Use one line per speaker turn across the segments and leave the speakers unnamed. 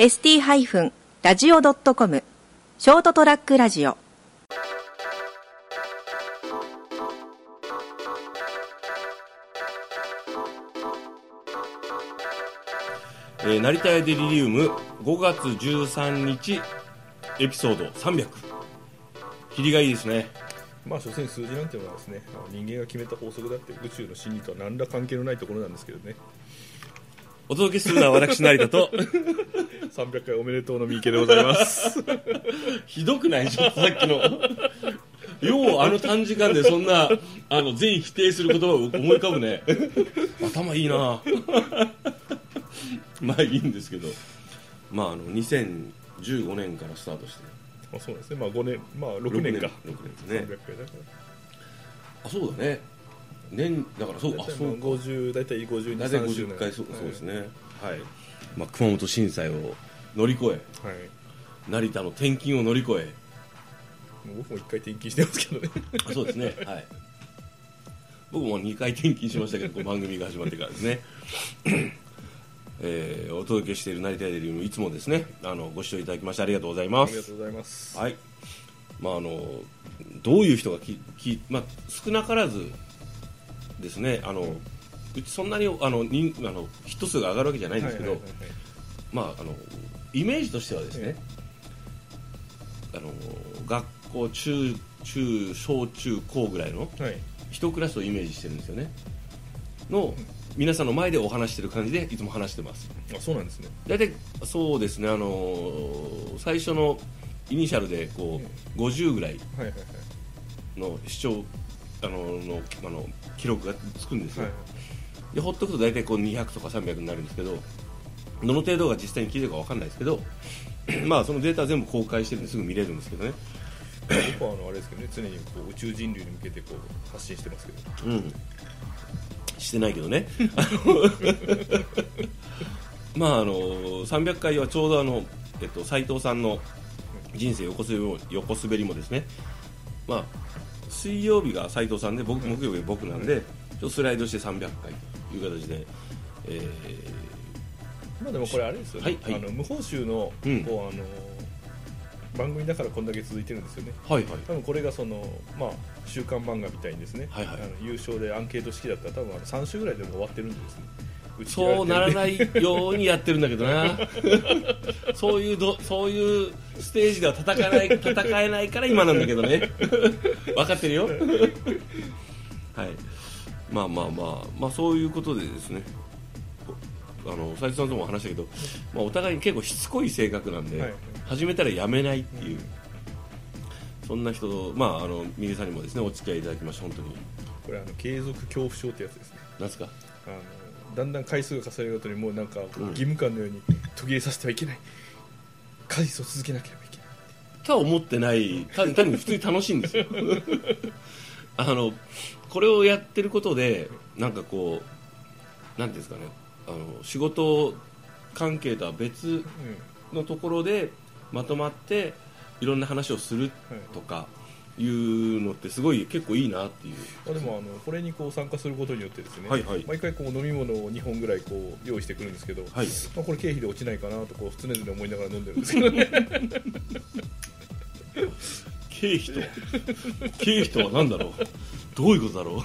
ST-radio.com ショートトラックラジオ。
えー成田屋デリリウム5月13日エピソード300切りがいいですね。
まあ所詮数字なんていうのはですね人間が決めた法則だって宇宙の真理とは何ら関係のないところなんですけどね
お届けするのは私成田と。
300回おめでとうの三池でございます。
ひどくないちょっとさっきの。ようあの短時間でそんなあの全否定する言葉を思い浮かぶね。頭いいな。まあいいんですけど。まああの2015年からスタートして。
まあそうですね。まあ5年まあ6年か。
6年です
300
ね
回だか
あそうだね年だからそう
あ
あそうか。
50大体52
大体
30年
50回そうそうです
ね。
ねはい、まあ、熊本震災を乗り越え
はい。
成田の転勤を乗り越え。
もう僕も1回転勤してますけどね。
あそうですね。はい。僕も2回転勤しましたけど番組が始まってからですね。えーお届けしている成田デリウムいつもですね。あのご視聴いただきましてありがとうござい
あ
ます。
りがとうございます。
はい。まああのどういう人がきき、まあ、少なからずですね。あのうちそんなにあの人あのヒット数が上がるわけじゃないんですけど、まああのイメージとしてはですね、あの学校中中小中高ぐらいの
はい。
一クラスをイメージしてるんですよね。の皆さんの前でお話してる感じでいつも話してます。
あそうなんですね。
大体そうですね。あの最初のイニシャルでこう50ぐらい。の視聴あののあの記録がつくんですよ、
はい。
でほっとくと大体こう200とか300になるんですけどどの程度が実際に聞いてるか分かんないですけど まあそのデータは全部公開してるんですぐ見れるんですけどね。
僕はあのあれですけどね常にこう宇宙人類に向けてこう発信してますけど。
うん。してないけどね。まああの300回はちょうどあの、えっと、斉藤さんの人生横横滑りもですね。まあ水曜日が斉藤さんで僕木曜日が僕なんで、ちょっとスライドして300回という形で、え
まあでもこれあれですよね、
はいはい。
あの無報酬の,、
うん。
こうあの番組だからこんだけ続いてるんですよね。
ーはいはい。
多分これがその、まあ、週刊漫画みたいにですね、
はいはい。
あの優勝でアンケート式だったら多分あの3週ぐらいでも終わってるんでですね
そうなら
い
ないようにやってるんだけどな。そういうどそういうステージでは戦えない戦えないから今なんだけどね。分かってるよ。はい。まあまあまあまあそういうことでですね。あの斉藤さんとも話したけど、まあ、お互いに結構しつこい性格なんで、
はい。
始めたらやめないっていう、そんな人まああの右さんにもですねお付き合いいただきまして本当に。
これあの継続恐怖症ってやつですね。
なんですか？
あのだんだん回数が重ねるごとにもうなんか義務感のように途切れさせてはいけない。回数を続けなければいけない
とは思ってない。単単に普通に楽しいんですよ。あのこれをやってることでなんかこうなんていうんですかね。あの仕事関係とは別のところでまとまっていろんな話をするとかいうのってすごい結構いいなっていう。
まあ、でもあのこれにこう参加することによってですね、
はいはい。
毎回こう飲み物を2本ぐらいこう用意してくるんですけど、
はい。
まあ、これ経費で落ちないかなとこう常々思いながら飲んでるんですけどね。
経費と経費とは何だろう？どういうことだろ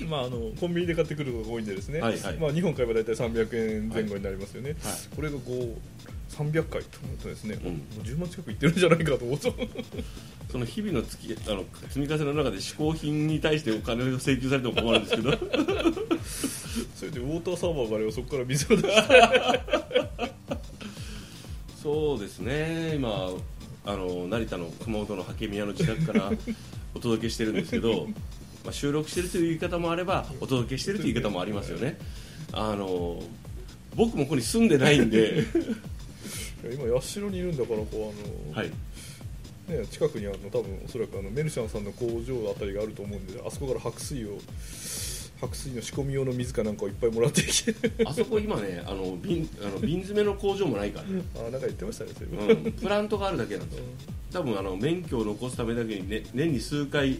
う？
まああのコンビニで買ってくるのが多いんでですね、
はいはい。
まあ、2本買えば大体300円前後になりますよね、
はい。
これがこう300回と思うとですね、
うん。
もう10万近くいってるんじゃないかと思うと
その日々の月あの積み重ねの中で嗜好品に対してお金を請求されても困るんですけど。
それでウォーターサーバーがあればそこから水を出して。
そうですね。今あの成田の熊本のハケ宮の自宅からお届けしてるんですけど、まあ、収録してるという言い方もあればお届けしてるという言い方もありますよね。あの僕もここに住んでないんで、
今八代にいるんだからこうあの、
はい、
ね、近くにあの多分おそらくあのメルシャンさんの工場あたりがあると思うんであそこから白水を白水の仕込み用の水かなんかをいっぱいもらってきて。
あそこ今ねあの瓶あの瓶詰めの工場もないから、
あなんか言ってましたねそれ
うん、プラントがあるだけなんで多分あの免許を残すためだけに、ね、年に数回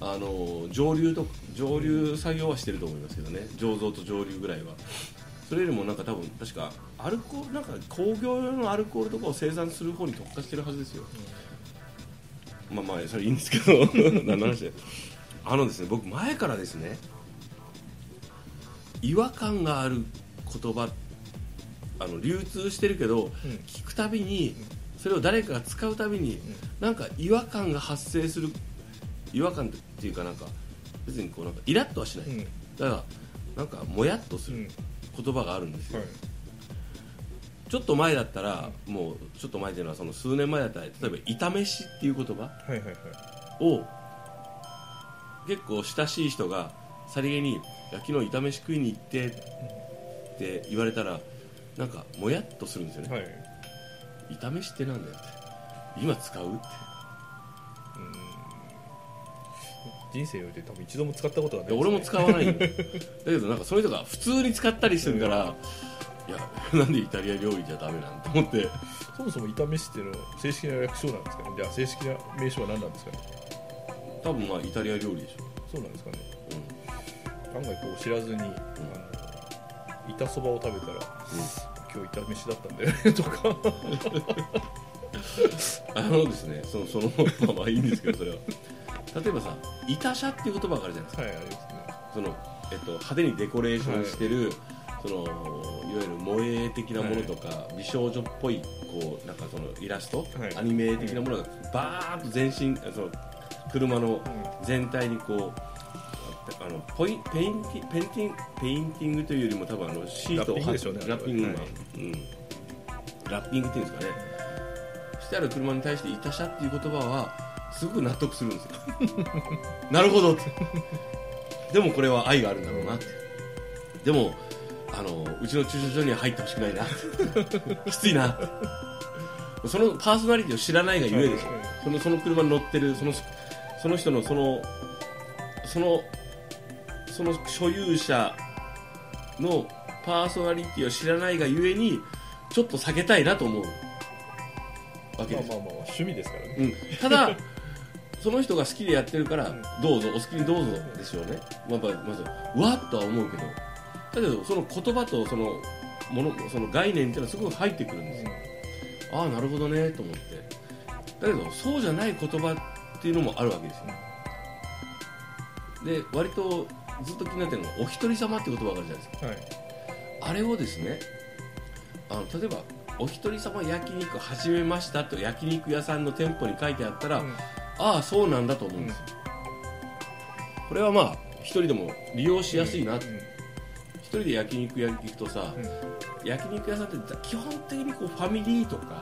あの上流と上流作業はしてると思いますけどね。醸造と上流ぐらいはそれよりもなんか多分確かアルコールなんか工業用のアルコールとかを生産する方に特化してるはずですよ、まあまあそれいいんですけど。何の話であのですね僕前からですね違和感がある言葉あの流通してるけど、
うん。
聞くたびにそれを誰かが使うたびに、なんか違和感が発生する違和感っていうかなんか別にこうなんかイラッとはしない、
うん。
だからなんかもやっとする。
うん
言葉があるんですよ、
はい。
ちょっと前だったらもうちょっと前っていうのはその数年前だったら例えば「炒めし」っていう言葉
はいはいはい。
を結構親しい人がさりげにいや「昨日炒めし食いに行って」って言われたらなんかもやっとするんですよね、
はい
炒めしってなんだよって今使う？って
人生において多分一度も使ったことがないね。
で俺も使わないん だけどなんかそういう人が普通に使ったりするから、いや なんでイタリア料理じゃダメなんて思って。
そもそも炒めしっていうのは正式な略称なんですかね。じゃあ正式な名称は何なんですかね。
多分まあイタリア料理でしょ、
そうなんですかね。
う
案外こう知らずに、あの板そばを食べたら、今日炒めしだったんだよね とか。
ん、あのですねそのそのまあまあいいんですけどそれは例えばさ板車っていう言葉があるじゃないですか。
はいありますね。
その、えっと、派手にデコレーションしてる、そのいわゆる萌え的なものとか、美少女っぽいこうなんかそのイラスト、
はい。
アニメ的なものがバーッと全身その車の全体にこうあのポイペインティペインティングペインティングというよりも多分あのシートを貼っ
ラッピングう
ん、ラッピングっていうんですかね。してある車に対して「いたしゃ」っていう言葉はすごく納得するんですよ。なるほどって。でもこれは愛があるんだろうなって。でもあのうちの駐車場には入ってほしくないなきついな。そのパーソナリティを知らないがゆえですよ
はいはい
そのその車に乗ってるそのその人のそのそのその所有者のパーソナリティを知らないがゆえにちょっと避けたいなと思う。わけです、
まあまあまあ趣味ですからね、
うん、ただその人が好きでやってるから
うん。
どうぞお好きにどうぞでしょうね、まあ、まあまずわっとは思うけど。だけどその言葉とそのものその概念っていうのはすごく入ってくるんですよ。ああなるほどねと思って。だけどそうじゃない言葉っていうのもあるわけですよ。で割とずっと気になってるのがお一人様って言葉があるじゃないですか。
はい。
あれをですねあの例えばお一人様焼肉始めましたと焼肉屋さんの店舗に書いてあったら、
うん
ああそうなんだと思うんですよ、これはまあ一人でも利用しやすいな、一
うん。
人で焼肉屋に行くとさ、焼肉屋さんって基本的にこうファミリーとか、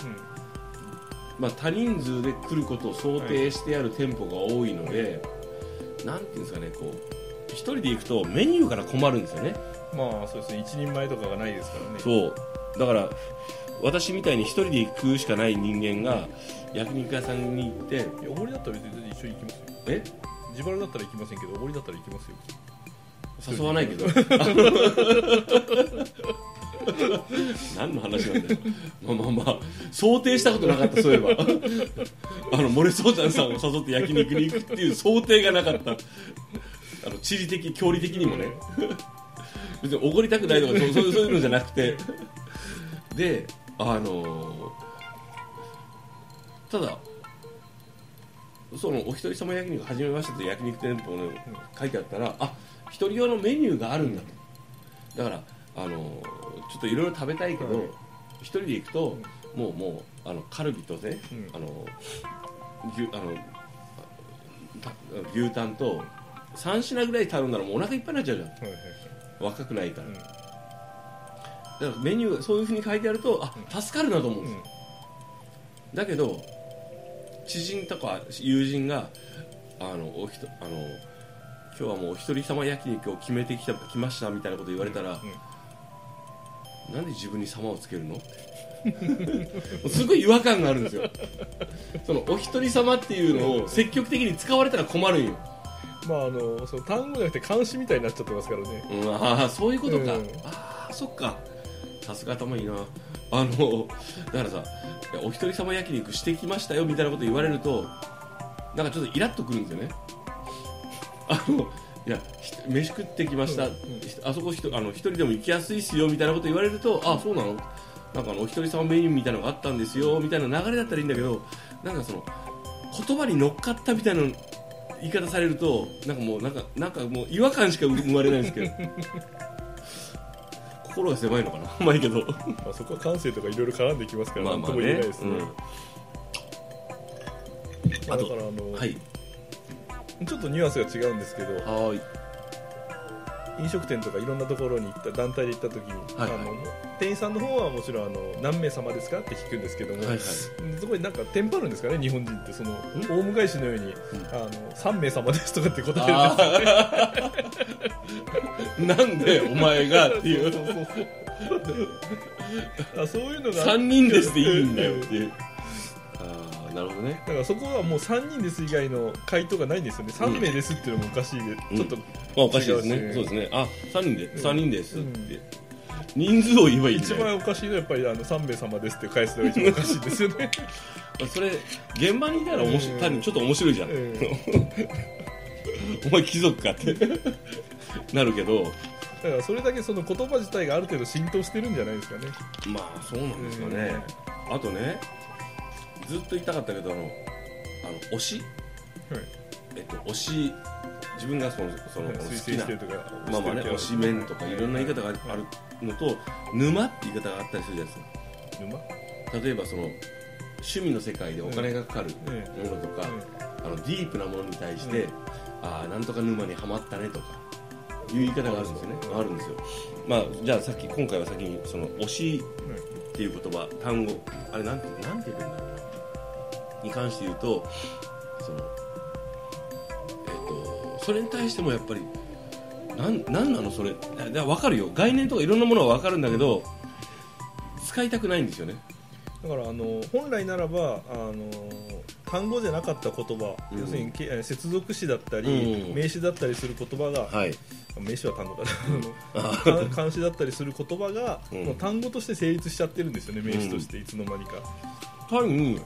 まあ、多人数で来ることを想定してある店舗が多いので、なんていうんですかねこう一人で行くとメニューから困るんですよね。
うんまあそうですね。一人前とかがないですからね。
そう。だから私みたいに一人で食うしかない人間が焼肉屋さんに行って
いやおごりだったら別に一緒に行きますよ。
え？
自腹だったら行きませんけどおごりだったら行きますよ
誘わないけど。何の話なんだよ。まあまあまあ想定したことなかったそういえば。あのモレソーちゃんさんを誘って焼肉に行くっていう想定がなかった。あの地理的距離的にもね。別におごりたくないとかそうそうそういうのじゃなくて。であのただそのお一人様焼肉始めましたって焼肉店舗の書いてあったらあ一人用のメニューがあるんだと。だからあのちょっといろいろ食べたいけど、
はい。
一人で行くと、もうもうあのカルビとね、
うん。
あの牛あのた牛タンと3品ぐらい頼んだらもうお腹いっぱいになっちゃうじゃん。
はいはい
若くないから、
はい
だからメニューがそういうふうに書いてあるとあ助かるなと思う。ん。ですよ、だけど知人とか友人があのおひとあの今日はもうお一人様焼肉を決めてきた来ましたみたいなこと言われたら、なんで自分に様をつけるの？すごい違和感があるんですよ。そのお一人様っていうのを積極的に使われたら困るんよ、
まああのその単語じゃなくて監視みたいになっちゃってますからね。
うん、ああそういうことか、
うん。
ああそっかさすが頭いいな。あのだからさお一人様焼肉してきましたよみたいなこと言われるとなんかちょっとイラッとくるんですよね。あのいやひ飯食ってきました、
うん
ひあそこあの一人でも行きやすいっすよみたいなこと言われるとあそうなの？なんかあのお一人様メニューみたいなのがあったんですよみたいな流れだったらいいんだけどなんかその言葉に乗っかったみたいな言い方されるとなんかもうなんかなんかもう違和感しか生まれないんですけど心が狭いのかな？まあいいけど。
まあ、そこは感性とかいろいろ絡んできますから
まあまあ
何とも言え
ね
ないですね、まあ、
あと
だからあの、
うん、はい。
ちょっとニュアンスが違うんですけど
はーい
飲食店とかいろんなところに行った団体で行った時に、
はいはい。
あの店員さんの方はもちろんあの何名様ですかって聞くんですけども、
はいはい。
そこになんかテンパるんですかね日本人ってそのオウム返しのように、あの3名様ですとかって答える。んですよ
あー。なんでお前がっていう。
そうそうそう。あそういうのが
3人ですでいいんだよっていうなるほどね。
だからそこはもう3人です以外の回答がないんですよね。3名ですっていうのもおかしいで、
うん。
ちょっと、
まあおかしいですね。そうですね。あ三人で
うん。
三人ですっ
うん。
て人数を言えばいい
一番おかしいのはやっぱりあの3名様ですって返すのが一番おかしいですよね。
それ現場にいたら面白い
うん。
単にちょっと面白いじゃん。
うん。
お前貴族かって。なるけど。
だからそれだけその言葉自体がある程度浸透してるんじゃないですかね。
まあそうなんですかね。あとねずっと言いたかったけどあのあの推し？
はい。
えっと推し自分がそのその好
推
きなまあまあね推しメンとかいろんな言い方があるのと沼って言い方があったりするじゃないですか
沼
例えばその趣味の世界でお金がかかる
うん。
ものとか、あのディープなものに対して、
うん。
ああなん。とか沼にはまったねとかいう言い方があるん。ですよね、
うん。
あるん。ですよまあじゃあさっき今回は先にその推しっていう言葉単語あれなん。てなん。て言うん。だろうなに関して言うとそのえっ、とそれに対してもやっぱりなんなんなのそれ？だだ分かるよ。概念とかいろんなものは分かるんだけど使いたくないんですよね。
だからあの本来ならばあの単語じゃなかった言葉、
うん。
要するに接続詞だったり、
うん。
名詞だったりする言葉が、
はい。
名詞は単語だな。
あ
あの漢詞だったりする言葉が、
うん。
もう単語として成立しちゃってるんですよね名詞としていつの間にか、
単に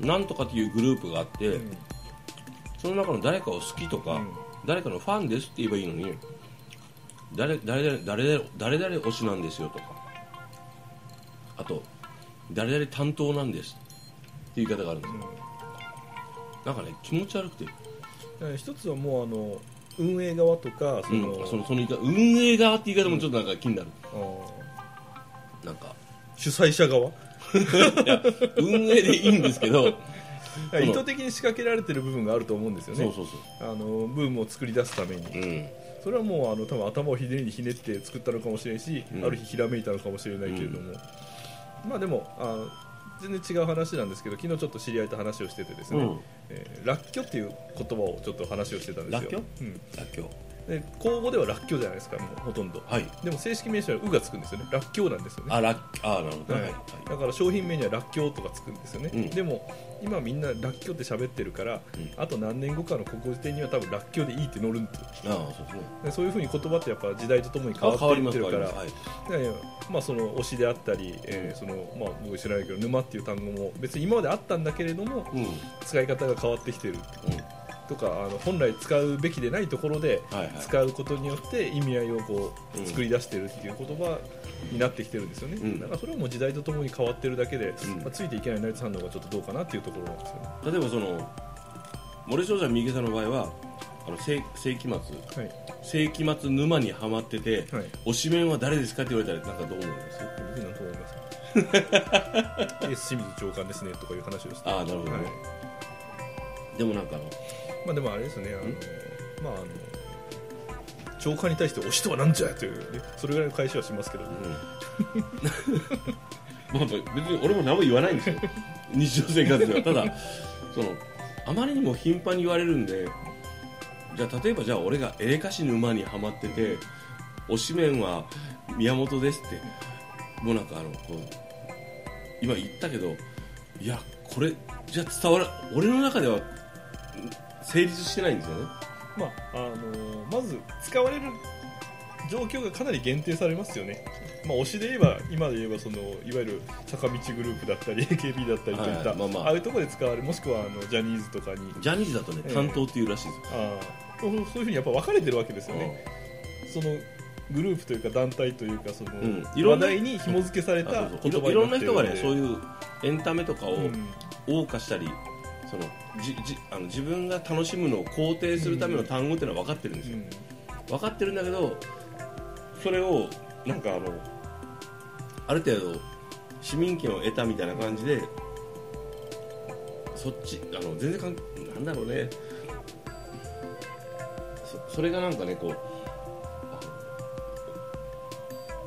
なんとかっていうグループがあって、
うん。
その中の誰かを好きとか、
うん。
誰かのファンですって言えばいいのに誰誰々誰々誰々推しなんですよとかあと誰々担当なんですっていう言い方があるんですよ。なんかね気持ち悪くて、
一つはもうあの運営側とかそ
うん。
の、
そのその運営側って言い方もちょっとなんか気になる、
あ
なんか
ー主催者側？
いや運営でいいんですけど
意図的に仕掛けられてる部分があると思うんですよね。
そうそうそ
あのブームを作り出すために、
ううん。
それはもうあの多分頭をひねりにひねって作ったのかもしれないし、
うん。
ある日ひらめいたのかもしれないけれども、まあでもあの全然違う話なんですけど昨日ちょっと知り合いと話をしててですね、
うん。
えーらっきょっていう言葉をちょっと話をしてたんですよ。
らっきょ
う？ん、
らっきょ
で口語ではらっきょじゃないですかもうほとんど。
はい。
でも正式名称は「う」がつくんですよね。らっきょうなんですよね。
あらっあなるほど、
はい。
はいはい。
だから商品名にはらっきょうとかつくんですよね、
うん。
でも今みんならっきょうって喋ってるから、
うん。
あと何年後かの国語辞典には多分らっきょうでいいって載るんで
ああそうですね
でそういうふうに言葉ってやっぱ時代とともに変わっていってるから
はい。
まあその推しであったり、えーそのまあ、僕知らないけど沼っていう単語も別に今まであったんだけれども使い方が変わってきてるとかあの本来使うべきでないところで使うことによって意味合いをこ
う
作り出してるっていう言葉になってきてるんですよね、
うん。
だからそれはもう時代とともに変わってるだけで、
うん。
まあ、ついていけないナイツさんの方がちょっとどうかなっていうところなんですよね。
例えばその森少女三池さんの場合はあの世世紀末。
はい。
世紀末沼にはまってて、
はい。
推しメンは誰ですかって言われたらなんかどう思います？
僕なんと思います？清水長官ですねとかいう話をして。
ああなるほどね、
はい。
でもなんかあの
まあでもあれですねあのまああの長官に対して推しとは何じゃという、ね、それぐらいの返しはしますけど、
まあ別に俺も何も言わないんですよ。日常生活では。ただそのあまりにも頻繁に言われるんでじゃあ例えばじゃあ俺がエレカシ沼にはまってて推しメンは宮本ですってもうなんかあのこう今言ったけどいやこれじゃあ伝わら俺の中では成立してないんですよね。
まああのまず使われる状況がかなり限定されますよね、まあ、推しで言えば今で言えばそのいわゆる坂道グループだったり AKB だったりといった、
はいまあまあ。
ああいうところで使われるもしくはあのジャニーズとかに。
ジャニーズだとね
ええ。
担当っていうらしいですよ、
あそういうふうにやっぱ分かれてるわけですよね、そのグループというか団体というかその、
うん。いろんな
話題に紐付けされた
あそう
言葉
そういろいろんな人がね
に
そういうエンタメとかを
うん。
謳歌したり、そのじじあの自分が楽しむのを肯定するための単語っていうのは分かってるんですよ、
うん。
分かってるんだけどそれをなんかあのある程度市民権を得たみたいな感じでそっちあの全然かんなんだろうね。そそれがなんかねこうあ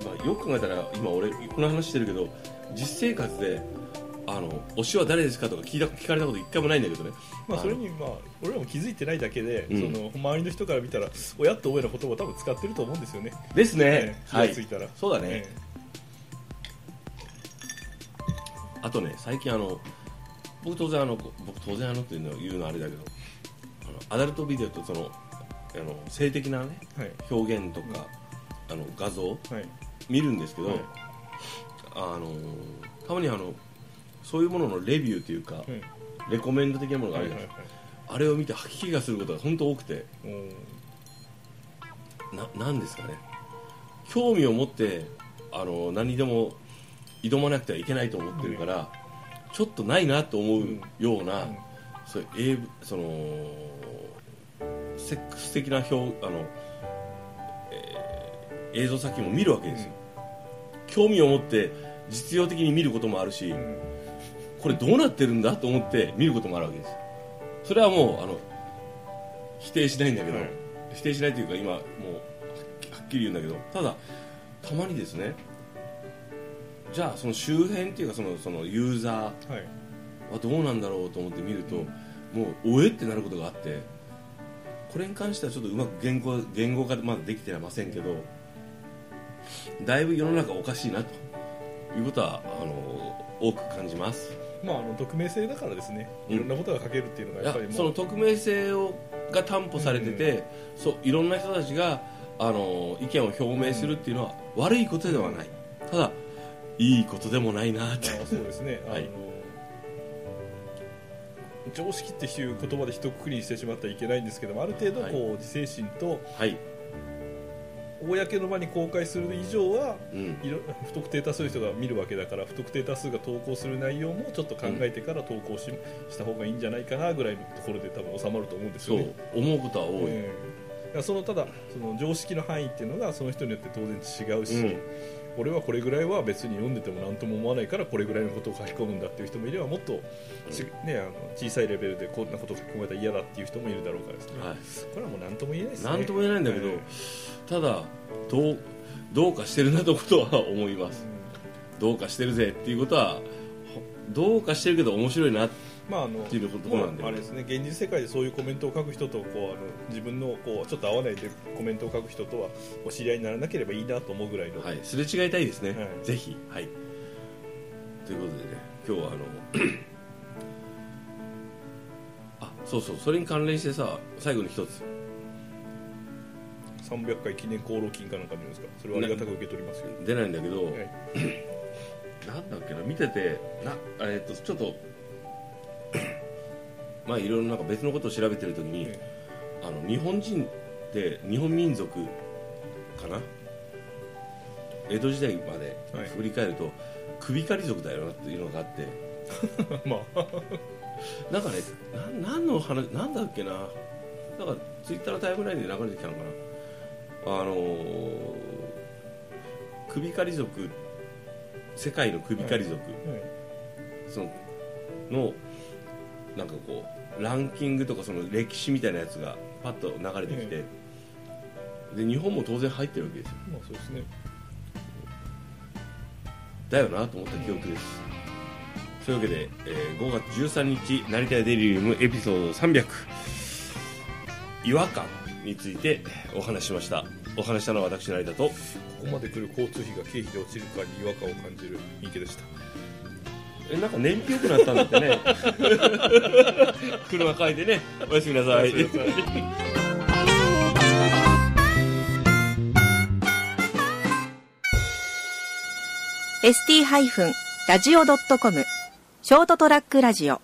まあ、よく考えたら今俺この話してるけど実生活であの推しは誰ですかとか聞いた聞かれたこと一回もないんだけどね。
まあ、それに、まあ、俺らも気づいてないだけで、
うん。
その周りの人から見たら親って親の言葉を多分使ってると思うんですよね、
ですね。
ね、気
はい。
がついたら、
そうだね、
え
あとね最近あの僕当然あの僕当然あのっていうのを言うのはあれだけどあのアダルトビデオとそのあの性的なね
えはい。
表現とか、あの画像
はい。
見るんですけど、
はい。
あのたまにあのそういうもののレビューというか、
はい
レコメンド的なものがあるじゃないですか、あれを見て吐き気がすることが本当多くて。
はい
ななんですかね。興味を持ってあの何にでも挑まなくてはいけないと思ってるから、ちょっとないなと思うような、
うん。
そういう英文そのセックス的な表あの、えー映像作品も見るわけですよ、興味を持って実用的に見ることもあるし、
うん
これどうなってるんだと思って見ることもあるわけです。それはもうあの否定しないんだけど、
はい。
否定しないというか今もうはっきり言うんだけどただたまにですねじゃあその周辺っていうかそのそのユーザー
はい。
はどうなんだろうと思って見ると、もうおえってなることがあってこれに関してはちょっとうまく言語言語化まだできてませんけどだいぶ世の中おかしいなということはあの多く感じます
まあ、あの匿名性だからですね。
うん。
いろんなことが書けるっていうのが
いや
やっぱり
その匿名性をが担保されてて、そういろんな人たちがあの意見を表明するっていうのは悪いことではない。ただいいことでもないなって。
まあそうですね、
はい。
常識っていう言葉で一括りにしてしまってはいけないんですけどもある程度こう、自制心と
はい、
公の場に公開する以上は
うん、
不特定多数の人が見るわけだから不特定多数が投稿する内容もちょっと考えてから投稿し,、した方がいいんじゃないかなぐらいのところで多分収まると思うんです
そう
よね。
思うことは多い、
ええ。だからそのただその常識の範囲っていうのがその人によって当然違うし、
うん
俺はこれぐらいは別に読んでても何とも思わないからこれぐらいのことを書き込むんだっていう人もいればもっとち、ね、あの小さいレベルでこんなことを書き込まれたら嫌だっていう人もいるだろうからですね、
はい。
これはもう何とも言えないですね。
なんとも言えないんだけど、
え
ただどうどうかしてるなとことは思いますどうかしてるぜっていうことはほどうかしてるけど面白いな
まああの
っていうところなんで。
まああれですね。現実世界でそういうコメントを書く人とこうあの自分のこうちょっと合わないでコメントを書く人とはお知り合いにならなければいいなと思うぐらいの、
はい、すれ違いたいですね、
はい。
ぜひ、はい、ということでね今日はあのあそうそう。それに関連してさ最後に一つ。
300回記念功労金かなんか出るんですか？それはありがたく受け取りますよ、
出ないんだけど、
はい。
なんだっけな？見ててなえーっとちょっとまあいろいろなんか別のことを調べてる時に、
え
あの日本人って日本民族かな？江戸時代まで
はい。
振り返ると、首狩り族だよなっていうのがあって。
まあ。
なんかねな何の話なんだっけな？なんかツイッターのタイムラインで流れてきたのかな？あのー首狩り族世界の首狩り族、そののなんかこうランキングとかその歴史みたいなやつがパッと流れてきて、で日本も当然入ってるわけですよ。
まあそうですね。
だよなと思った記憶です、そういうわけで、えー5月13日成田デリリウムエピソード300違和感についてお話ししました。お話したのは私成田と。
ここまで来る交通費が経費で落ちるかに違和感を感じる三池でした
えなんか燃費良くなったんだってね。車変えてね。おやすみなさい。
おやすみなさい。
ー ST-radio.com ショートトラックラジオ